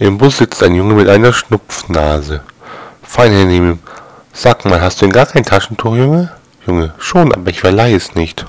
Im Bus sitzt ein Junge mit einer Schnupfnase. Fein Herr. Sag mal, hast du denn gar kein Taschentuch, Junge? Junge, schon, aber ich verleihe es nicht.